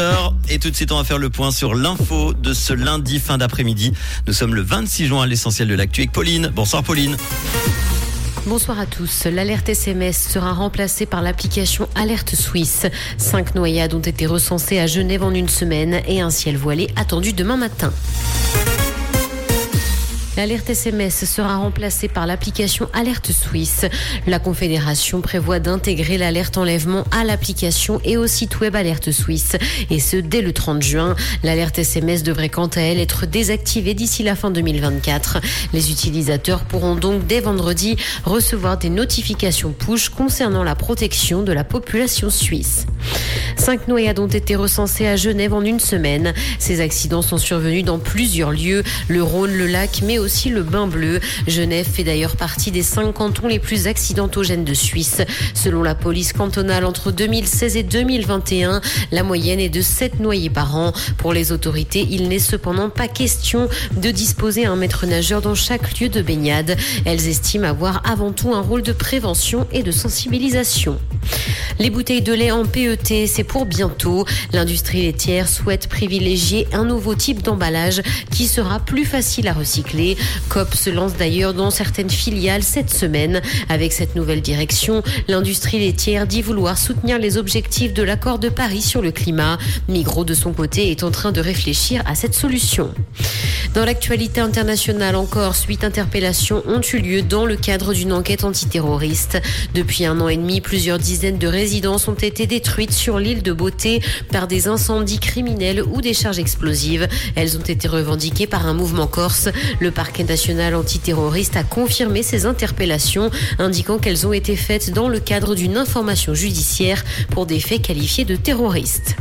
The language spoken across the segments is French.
18h. Et tout de suite, on va faire le point sur l'info de ce lundi fin d'après-midi. Nous sommes le 26 juin à l'essentiel de l'actu avec Pauline. Bonsoir Pauline. Bonsoir à tous. L'alerte SMS sera remplacée par l'application Alerte Suisse. Cinq noyades ont été recensées à Genève en une semaine et un ciel voilé attendu demain matin. L'alerte SMS sera remplacée par l'application Alerte Suisse. La Confédération prévoit d'intégrer l'alerte enlèvement à l'application et au site web Alerte Suisse. Et ce, dès le 30 juin. L'alerte SMS devrait quant à elle être désactivée d'ici la fin 2024. Les utilisateurs pourront donc dès vendredi recevoir des notifications push concernant la protection de la population suisse. Cinq noyades ont été recensées à Genève en une semaine. Ces accidents sont survenus dans plusieurs lieux, le Rhône, le lac, mais aussi le Bain Bleu. Genève fait d'ailleurs partie des cinq cantons les plus accidentogènes de Suisse. Selon la police cantonale, entre 2016 et 2021, la moyenne est de 7 noyés par an. Pour les autorités, il n'est cependant pas question de disposer un maître nageur dans chaque lieu de baignade. Elles estiment avoir avant tout un rôle de prévention et de sensibilisation. Les bouteilles de lait en PET, c'est pour bientôt. L'industrie laitière souhaite privilégier un nouveau type d'emballage qui sera plus facile à recycler. COP se lance d'ailleurs dans certaines filiales cette semaine. Avec cette nouvelle direction, l'industrie laitière dit vouloir soutenir les objectifs de l'accord de Paris sur le climat. Migros, de son côté, est en train de réfléchir à cette solution. Dans l'actualité internationale encore, huit interpellations ont eu lieu dans le cadre d'une enquête antiterroriste. Depuis un an et demi, plusieurs dizaines de résidences ont été détruites sur l'île de Beauté par des incendies criminels ou des charges explosives. Elles ont été revendiquées par un mouvement corse. Le parquet national antiterroriste a confirmé ces interpellations, indiquant qu'elles ont été faites dans le cadre d'une information judiciaire pour des faits qualifiés de terroristes.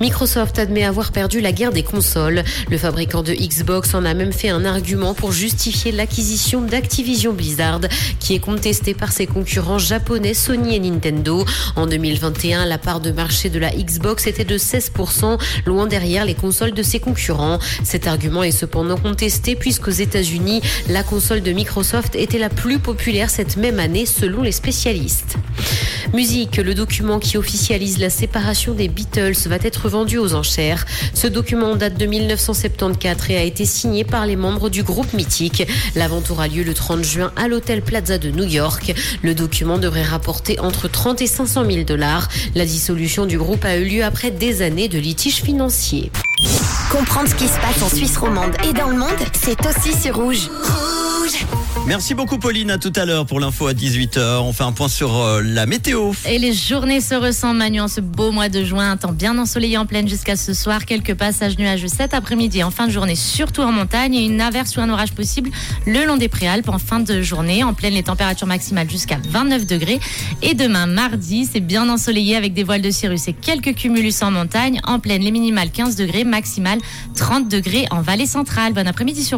Microsoft admet avoir perdu la guerre des consoles. Le fabricant de Xbox en a même fait un argument pour justifier l'acquisition d'Activision Blizzard, qui est contestée par ses concurrents japonais Sony et Nintendo. En 2021, la part de marché de la Xbox était de 16%, loin derrière les consoles de ses concurrents. Cet argument est cependant contesté puisqu'aux États-Unis, la console de Microsoft était la plus populaire cette même année selon les spécialistes. Musique, le document qui officialise la séparation des Beatles va être vendu aux enchères. Ce document date de 1974 et a été signé par les membres du groupe mythique. La vente aura lieu le 30 juin à l'hôtel Plaza de New York. Le document devrait rapporter entre 30 et 500 000 dollars. La dissolution du groupe a eu lieu après des années de litiges financiers. Comprendre ce qui se passe en Suisse romande et dans le monde, c'est aussi sur Rouge. Merci beaucoup Pauline, à tout à l'heure pour l'info à 18h. On fait un point sur euh, la météo. Et les journées se ressentent, Manu, en ce beau mois de juin. Un temps bien ensoleillé en pleine jusqu'à ce soir. Quelques passages nuageux cet après-midi en fin de journée, surtout en montagne. Et une averse ou un orage possible le long des préalpes en fin de journée. En pleine, les températures maximales jusqu'à 29 degrés. Et demain, mardi, c'est bien ensoleillé avec des voiles de cirrus et quelques cumulus en montagne. En pleine, les minimales 15 degrés, maximales 30 degrés en vallée centrale. Bon après-midi sur